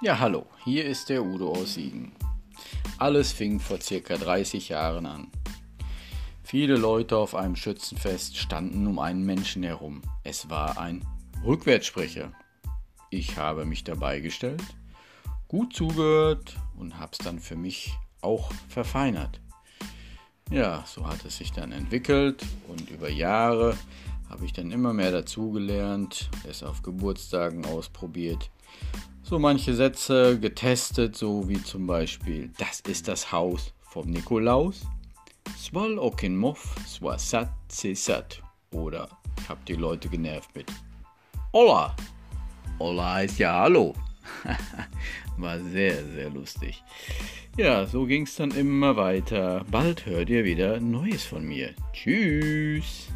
Ja, hallo, hier ist der Udo aus Siegen. Alles fing vor circa 30 Jahren an. Viele Leute auf einem Schützenfest standen um einen Menschen herum. Es war ein Rückwärtssprecher. Ich habe mich dabei gestellt, gut zugehört und hab's dann für mich auch verfeinert. Ja, so hat es sich dann entwickelt und über Jahre habe ich dann immer mehr dazugelernt, es auf Geburtstagen ausprobiert so manche Sätze getestet, so wie zum Beispiel, das ist das Haus vom Nikolaus. Swal okin moff, swa sat se sat. Oder ich hab die Leute genervt mit Hola. Hola ist ja Hallo. War sehr, sehr lustig. Ja, so ging's dann immer weiter. Bald hört ihr wieder Neues von mir. Tschüss.